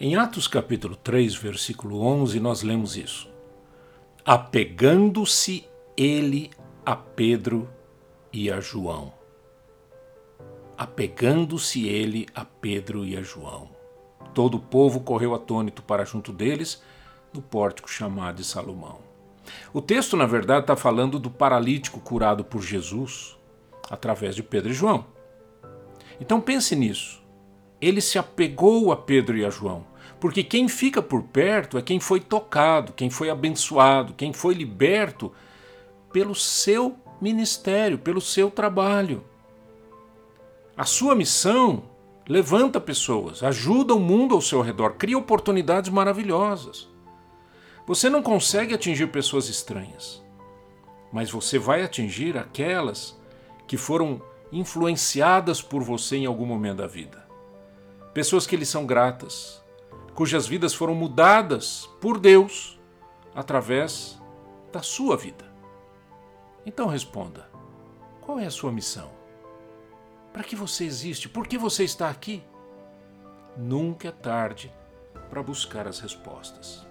Em Atos capítulo 3, versículo 11, nós lemos isso. Apegando-se ele a Pedro e a João. Apegando-se ele a Pedro e a João. Todo o povo correu atônito para junto deles, no pórtico chamado de Salomão. O texto, na verdade, está falando do paralítico curado por Jesus através de Pedro e João. Então pense nisso. Ele se apegou a Pedro e a João, porque quem fica por perto é quem foi tocado, quem foi abençoado, quem foi liberto pelo seu ministério, pelo seu trabalho. A sua missão levanta pessoas, ajuda o mundo ao seu redor, cria oportunidades maravilhosas. Você não consegue atingir pessoas estranhas, mas você vai atingir aquelas que foram influenciadas por você em algum momento da vida. Pessoas que lhe são gratas, cujas vidas foram mudadas por Deus através da sua vida. Então responda: qual é a sua missão? Para que você existe? Por que você está aqui? Nunca é tarde para buscar as respostas.